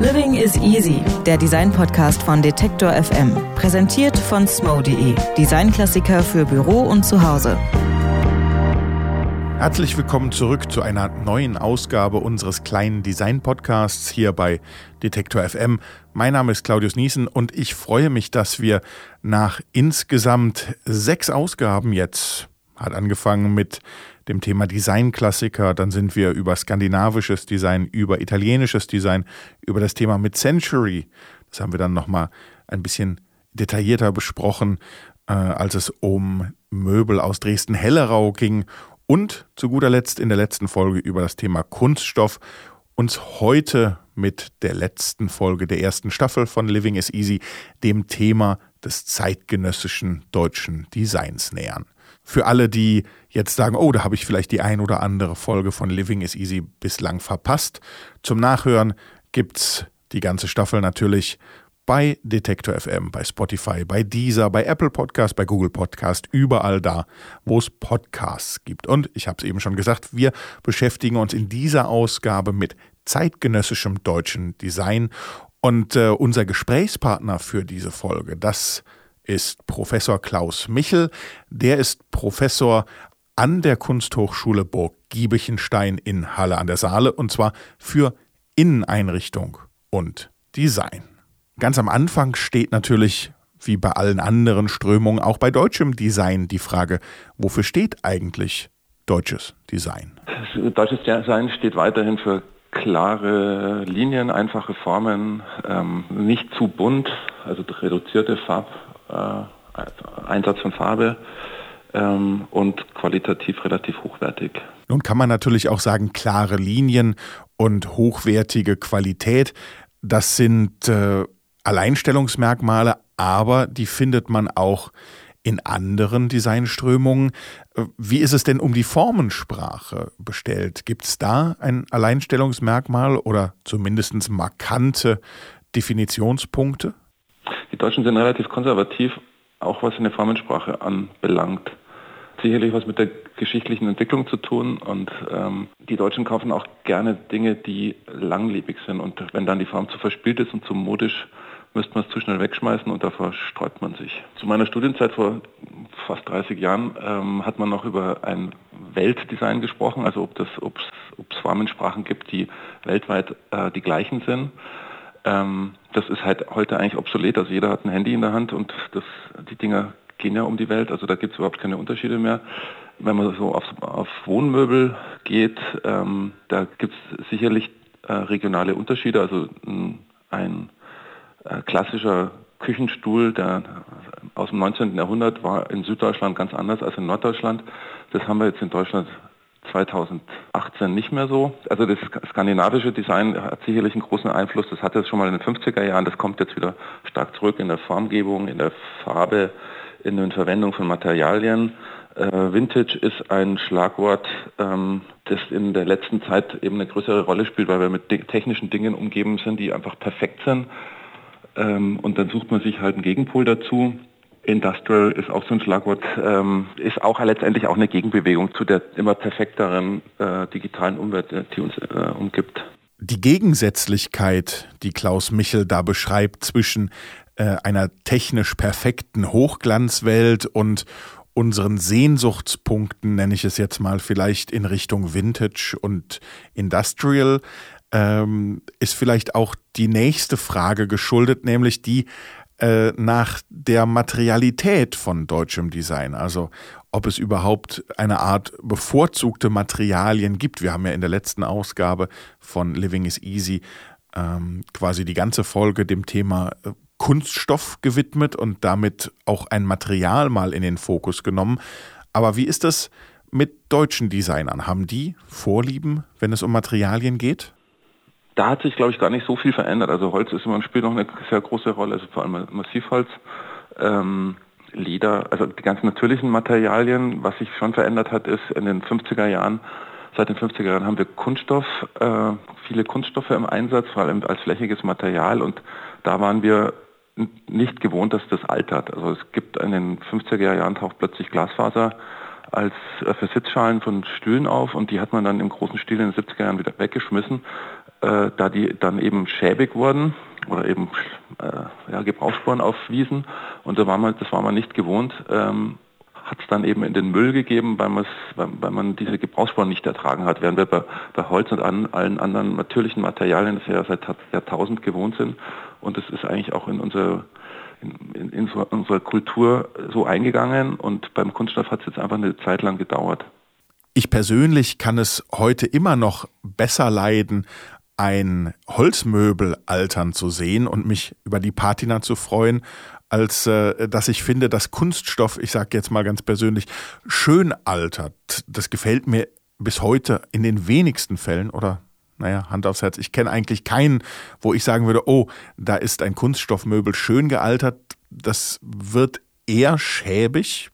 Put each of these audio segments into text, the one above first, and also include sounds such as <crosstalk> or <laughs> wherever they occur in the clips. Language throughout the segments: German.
Living is Easy, der Design-Podcast von Detektor FM. Präsentiert von smo.de, Designklassiker für Büro und Zuhause. Herzlich willkommen zurück zu einer neuen Ausgabe unseres kleinen Design-Podcasts hier bei Detektor FM. Mein Name ist Claudius Niesen und ich freue mich, dass wir nach insgesamt sechs Ausgaben jetzt, hat angefangen mit dem Thema Designklassiker, dann sind wir über skandinavisches Design, über italienisches Design, über das Thema Mid-Century. Das haben wir dann nochmal ein bisschen detaillierter besprochen, äh, als es um Möbel aus Dresden-Hellerau ging und zu guter Letzt in der letzten Folge über das Thema Kunststoff uns heute mit der letzten Folge der ersten Staffel von Living is Easy dem Thema des zeitgenössischen deutschen Designs nähern. Für alle, die jetzt sagen, oh, da habe ich vielleicht die ein oder andere Folge von Living is Easy bislang verpasst. Zum Nachhören gibt's die ganze Staffel natürlich bei Detektor FM, bei Spotify, bei Deezer, bei Apple Podcast, bei Google Podcast, überall da, wo es Podcasts gibt. Und ich habe es eben schon gesagt, wir beschäftigen uns in dieser Ausgabe mit zeitgenössischem deutschen Design. Und äh, unser Gesprächspartner für diese Folge, das ist Professor Klaus Michel. Der ist Professor an der Kunsthochschule Burg Giebichenstein in Halle an der Saale und zwar für Inneneinrichtung und Design. Ganz am Anfang steht natürlich, wie bei allen anderen Strömungen, auch bei deutschem Design die Frage, wofür steht eigentlich deutsches Design? Deutsches Design steht weiterhin für klare Linien, einfache Formen, ähm, nicht zu bunt, also reduzierte Farb, äh, Einsatz von Farbe, ähm, und qualitativ relativ hochwertig. Nun kann man natürlich auch sagen, klare Linien und hochwertige Qualität, das sind äh, Alleinstellungsmerkmale, aber die findet man auch in anderen Designströmungen. Äh, wie ist es denn um die Formensprache bestellt? Gibt es da ein Alleinstellungsmerkmal oder zumindest markante Definitionspunkte? Die Deutschen sind relativ konservativ, auch was eine Formensprache anbelangt sicherlich was mit der geschichtlichen Entwicklung zu tun und ähm, die Deutschen kaufen auch gerne Dinge, die langlebig sind und wenn dann die Form zu verspielt ist und zu modisch, müsste man es zu schnell wegschmeißen und davor sträubt man sich. Zu meiner Studienzeit vor fast 30 Jahren ähm, hat man noch über ein Weltdesign gesprochen, also ob es Formensprachen gibt, die weltweit äh, die gleichen sind. Ähm, das ist halt heute eigentlich obsolet. Also jeder hat ein Handy in der Hand und das, die Dinger gehen ja um die Welt, also da gibt es überhaupt keine Unterschiede mehr. Wenn man so auf, auf Wohnmöbel geht, ähm, da gibt es sicherlich äh, regionale Unterschiede. Also ein, ein klassischer Küchenstuhl, der aus dem 19. Jahrhundert war in Süddeutschland ganz anders als in Norddeutschland. Das haben wir jetzt in Deutschland 2018 nicht mehr so. Also das skandinavische Design hat sicherlich einen großen Einfluss. Das hatte es schon mal in den 50er Jahren. Das kommt jetzt wieder stark zurück in der Formgebung, in der Farbe, in der Verwendung von Materialien. Äh, Vintage ist ein Schlagwort, ähm, das in der letzten Zeit eben eine größere Rolle spielt, weil wir mit technischen Dingen umgeben sind, die einfach perfekt sind. Ähm, und dann sucht man sich halt einen Gegenpol dazu. Industrial ist auch so ein Schlagwort, ähm, ist auch letztendlich auch eine Gegenbewegung zu der immer perfekteren äh, digitalen Umwelt, die uns äh, umgibt. Die Gegensätzlichkeit, die Klaus Michel da beschreibt zwischen äh, einer technisch perfekten Hochglanzwelt und unseren Sehnsuchtspunkten, nenne ich es jetzt mal, vielleicht in Richtung Vintage und Industrial, ähm, ist vielleicht auch die nächste Frage geschuldet, nämlich die äh, nach der Materialität von deutschem Design. Also ob es überhaupt eine Art bevorzugte Materialien gibt. Wir haben ja in der letzten Ausgabe von Living is Easy ähm, quasi die ganze Folge dem Thema äh, Kunststoff gewidmet und damit auch ein Material mal in den Fokus genommen. Aber wie ist das mit deutschen Designern? Haben die Vorlieben, wenn es um Materialien geht? Da hat sich, glaube ich, gar nicht so viel verändert. Also Holz ist immer im Spiel noch eine sehr große Rolle, also vor allem Massivholz. Ähm, Leder, also die ganzen natürlichen Materialien, was sich schon verändert hat, ist in den 50er Jahren, seit den 50er Jahren haben wir Kunststoff, äh, viele Kunststoffe im Einsatz, vor allem als flächiges Material und da waren wir nicht gewohnt, dass das altert. Also es gibt in den 50er Jahren taucht plötzlich Glasfaser als äh, für Sitzschalen von Stühlen auf und die hat man dann im großen Stil in den 70er Jahren wieder weggeschmissen. Äh, da die dann eben schäbig wurden oder eben äh, ja, Gebrauchsspuren aufwiesen. Und da war man, das war man nicht gewohnt. Ähm, hat es dann eben in den Müll gegeben, weil, weil, weil man diese Gebrauchsspuren nicht ertragen hat, während wir bei, bei Holz und an, allen anderen natürlichen Materialien das ja seit Jahrtausend gewohnt sind. Und das ist eigentlich auch in unserer in, in, in so, unserer Kultur so eingegangen und beim Kunststoff hat es jetzt einfach eine Zeit lang gedauert. Ich persönlich kann es heute immer noch besser leiden, ein Holzmöbel altern zu sehen und mich über die Patina zu freuen, als äh, dass ich finde, dass Kunststoff, ich sage jetzt mal ganz persönlich, schön altert. Das gefällt mir bis heute in den wenigsten Fällen oder naja, Hand aufs Herz, ich kenne eigentlich keinen, wo ich sagen würde, oh, da ist ein Kunststoffmöbel schön gealtert. Das wird eher schäbig,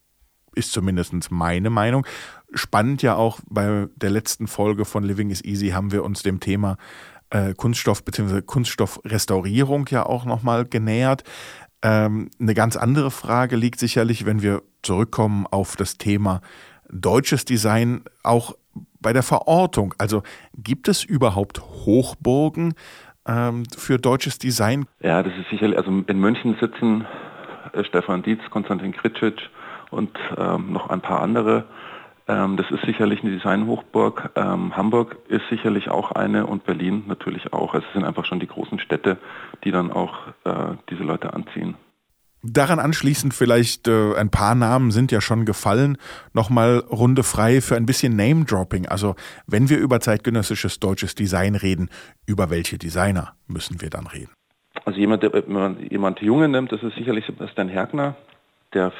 ist zumindest meine Meinung. Spannend ja auch bei der letzten Folge von Living is Easy haben wir uns dem Thema äh, Kunststoff bzw. Kunststoffrestaurierung ja auch nochmal genähert. Ähm, eine ganz andere Frage liegt sicherlich, wenn wir zurückkommen auf das Thema deutsches Design, auch bei der Verortung. Also gibt es überhaupt Hochburgen ähm, für deutsches Design? Ja, das ist sicherlich, also in München sitzen äh, Stefan Dietz, Konstantin Kritschitsch und ähm, noch ein paar andere. Ähm, das ist sicherlich eine Designhochburg. Ähm, Hamburg ist sicherlich auch eine und Berlin natürlich auch. Also es sind einfach schon die großen Städte, die dann auch äh, diese Leute anziehen. Daran anschließend vielleicht äh, ein paar Namen sind ja schon gefallen. Nochmal Runde frei für ein bisschen Name-Dropping. Also wenn wir über zeitgenössisches deutsches Design reden, über welche Designer müssen wir dann reden? Also jemand, der, wenn man jemand Junge nimmt, das ist sicherlich Sebastian Hergner, der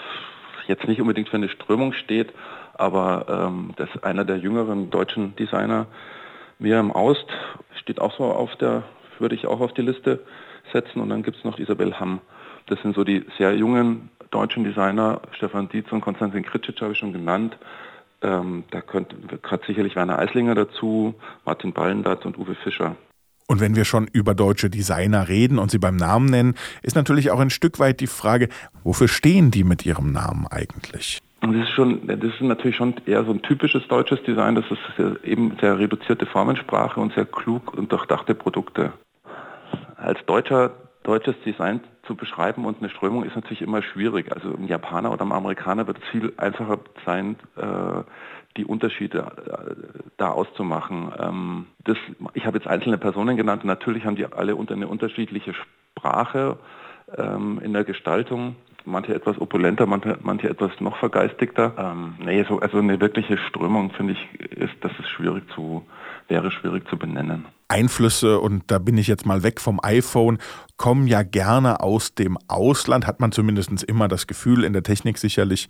jetzt nicht unbedingt für eine Strömung steht, aber ähm, das ist einer der jüngeren deutschen Designer. Miriam Aust steht auch so auf der, würde ich auch auf die Liste setzen und dann gibt es noch Isabel Hamm. Das sind so die sehr jungen deutschen Designer, Stefan Dietz und Konstantin Kritschitsch habe ich schon genannt. Ähm, da gehört sicherlich Werner Eislinger dazu, Martin Ballendatz und Uwe Fischer. Und wenn wir schon über deutsche Designer reden und sie beim Namen nennen, ist natürlich auch ein Stück weit die Frage, wofür stehen die mit ihrem Namen eigentlich? Und das ist schon, das ist natürlich schon eher so ein typisches deutsches Design, das ist eben sehr reduzierte Formensprache und sehr klug und durchdachte Produkte. Als deutscher deutsches Design zu beschreiben und eine Strömung ist natürlich immer schwierig. Also ein Japaner oder ein Amerikaner wird es viel einfacher sein, äh, die Unterschiede äh, da auszumachen. Ähm, das, ich habe jetzt einzelne Personen genannt. Natürlich haben die alle eine unterschiedliche Sprache ähm, in der Gestaltung. Manche etwas opulenter, manche, manche etwas noch vergeistigter. Ähm, nee, so, also eine wirkliche Strömung finde ich, ist, das ist schwierig zu, wäre schwierig zu benennen. Einflüsse, und da bin ich jetzt mal weg vom iPhone, kommen ja gerne aus dem Ausland, hat man zumindest immer das Gefühl, in der Technik sicherlich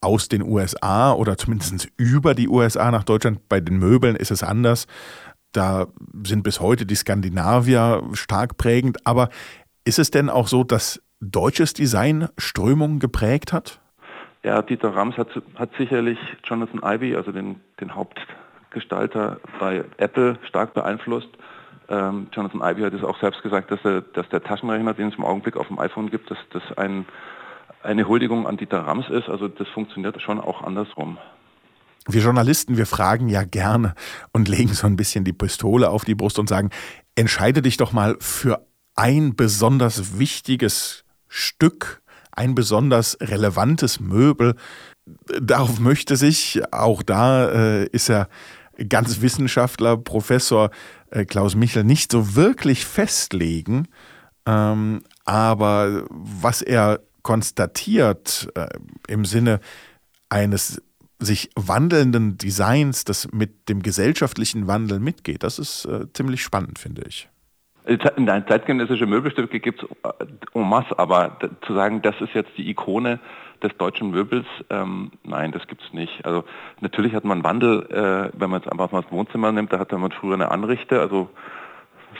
aus den USA oder zumindest über die USA nach Deutschland. Bei den Möbeln ist es anders. Da sind bis heute die Skandinavier stark prägend. Aber ist es denn auch so, dass deutsches Design Strömungen geprägt hat? Ja, Dieter Rams hat, hat sicherlich Jonathan Ivey, also den, den Haupt Gestalter bei Apple stark beeinflusst. Ähm, Jonathan Ivey hat es auch selbst gesagt, dass, er, dass der Taschenrechner, den es im Augenblick auf dem iPhone gibt, dass das ein, eine Huldigung an Dieter Rams ist. Also das funktioniert schon auch andersrum. Wir Journalisten, wir fragen ja gerne und legen so ein bisschen die Pistole auf die Brust und sagen, entscheide dich doch mal für ein besonders wichtiges Stück, ein besonders relevantes Möbel. Darauf möchte sich, auch da äh, ist er ganz Wissenschaftler, Professor äh, Klaus Michel, nicht so wirklich festlegen. Ähm, aber was er konstatiert äh, im Sinne eines sich wandelnden Designs, das mit dem gesellschaftlichen Wandel mitgeht, das ist äh, ziemlich spannend, finde ich. Nein, zeitgenössische Möbelstücke gibt es äh, en masse, aber zu sagen, das ist jetzt die Ikone, des deutschen Möbels, ähm, nein, das gibt es nicht. Also natürlich hat man Wandel, äh, wenn man jetzt einfach mal das Wohnzimmer nimmt, da hatte man früher eine Anrichte, also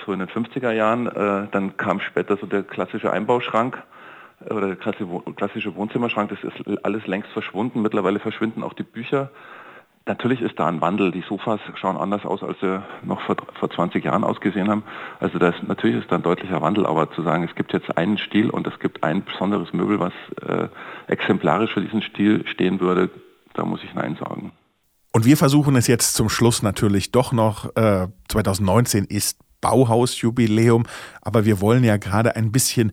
so in den 50er Jahren, äh, dann kam später so der klassische Einbauschrank äh, oder der klassische Wohnzimmerschrank, das ist alles längst verschwunden. Mittlerweile verschwinden auch die Bücher Natürlich ist da ein Wandel. Die Sofas schauen anders aus, als sie noch vor, vor 20 Jahren ausgesehen haben. Also das, natürlich ist da ein deutlicher Wandel, aber zu sagen, es gibt jetzt einen Stil und es gibt ein besonderes Möbel, was äh, exemplarisch für diesen Stil stehen würde, da muss ich Nein sagen. Und wir versuchen es jetzt zum Schluss natürlich doch noch. Äh, 2019 ist Bauhausjubiläum, aber wir wollen ja gerade ein bisschen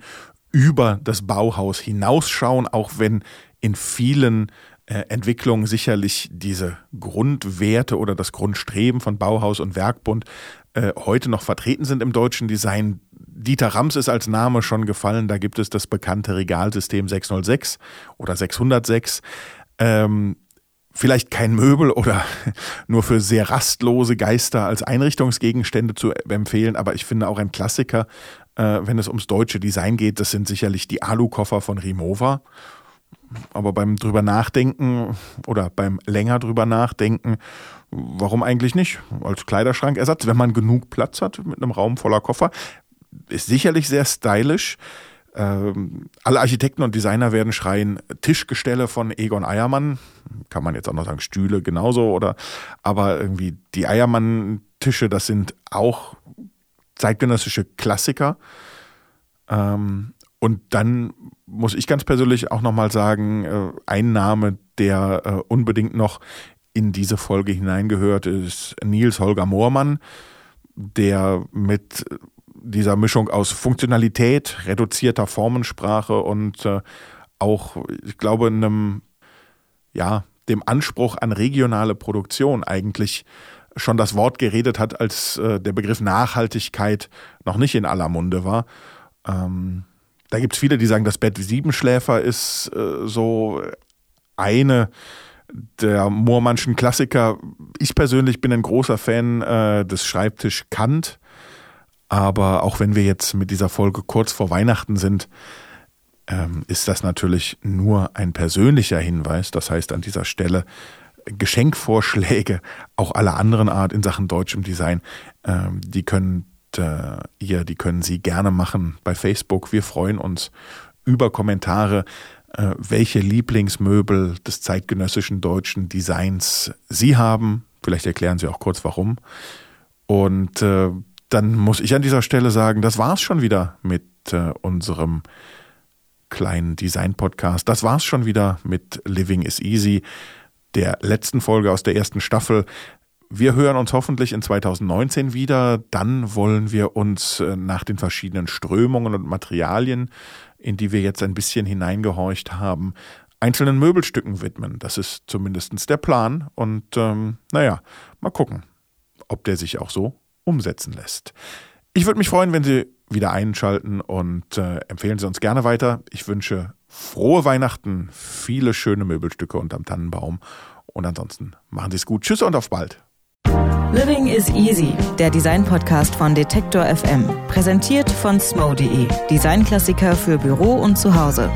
über das Bauhaus hinausschauen, auch wenn in vielen äh, Entwicklungen sicherlich diese Grundwerte oder das Grundstreben von Bauhaus und Werkbund äh, heute noch vertreten sind im deutschen Design. Dieter Rams ist als Name schon gefallen. Da gibt es das bekannte Regalsystem 606 oder 606. Ähm, vielleicht kein Möbel oder <laughs> nur für sehr rastlose Geister als Einrichtungsgegenstände zu empfehlen, aber ich finde auch ein Klassiker, äh, wenn es ums deutsche Design geht, das sind sicherlich die Alukoffer von Rimowa. Aber beim drüber nachdenken oder beim länger drüber nachdenken, warum eigentlich nicht? Als Kleiderschrankersatz, wenn man genug Platz hat mit einem Raum voller Koffer, ist sicherlich sehr stylisch. Ähm, alle Architekten und Designer werden schreien, Tischgestelle von Egon Eiermann, kann man jetzt auch noch sagen, Stühle genauso, oder aber irgendwie die Eiermann-Tische, das sind auch zeitgenössische Klassiker. Ähm, und dann muss ich ganz persönlich auch nochmal sagen, äh, ein Name, der äh, unbedingt noch in diese Folge hineingehört, ist Nils Holger Moormann, der mit dieser Mischung aus Funktionalität, reduzierter Formensprache und äh, auch, ich glaube, einem, ja, dem Anspruch an regionale Produktion eigentlich schon das Wort geredet hat, als äh, der Begriff Nachhaltigkeit noch nicht in aller Munde war. Ähm, da gibt es viele, die sagen, das Bett Siebenschläfer ist äh, so eine der Moormannschen Klassiker. Ich persönlich bin ein großer Fan äh, des Schreibtisch Kant aber auch wenn wir jetzt mit dieser Folge kurz vor Weihnachten sind, ähm, ist das natürlich nur ein persönlicher Hinweis. Das heißt an dieser Stelle Geschenkvorschläge, auch aller anderen Art in Sachen deutschem Design, ähm, die könnt äh, ihr, die können Sie gerne machen bei Facebook. Wir freuen uns über Kommentare, äh, welche Lieblingsmöbel des zeitgenössischen deutschen Designs Sie haben. Vielleicht erklären Sie auch kurz warum. Und äh, dann muss ich an dieser Stelle sagen, das war's schon wieder mit äh, unserem kleinen Design-Podcast. Das war's schon wieder mit Living is Easy, der letzten Folge aus der ersten Staffel. Wir hören uns hoffentlich in 2019 wieder. Dann wollen wir uns äh, nach den verschiedenen Strömungen und Materialien, in die wir jetzt ein bisschen hineingehorcht haben, einzelnen Möbelstücken widmen. Das ist zumindest der Plan. Und ähm, naja, mal gucken, ob der sich auch so umsetzen lässt. Ich würde mich freuen, wenn Sie wieder einschalten und äh, empfehlen Sie uns gerne weiter. Ich wünsche frohe Weihnachten, viele schöne Möbelstücke unterm Tannenbaum und ansonsten machen Sie es gut. Tschüss und auf bald. Living is Easy, der Design-Podcast von Detektor FM. Präsentiert von smo.de. Designklassiker für Büro und Zuhause.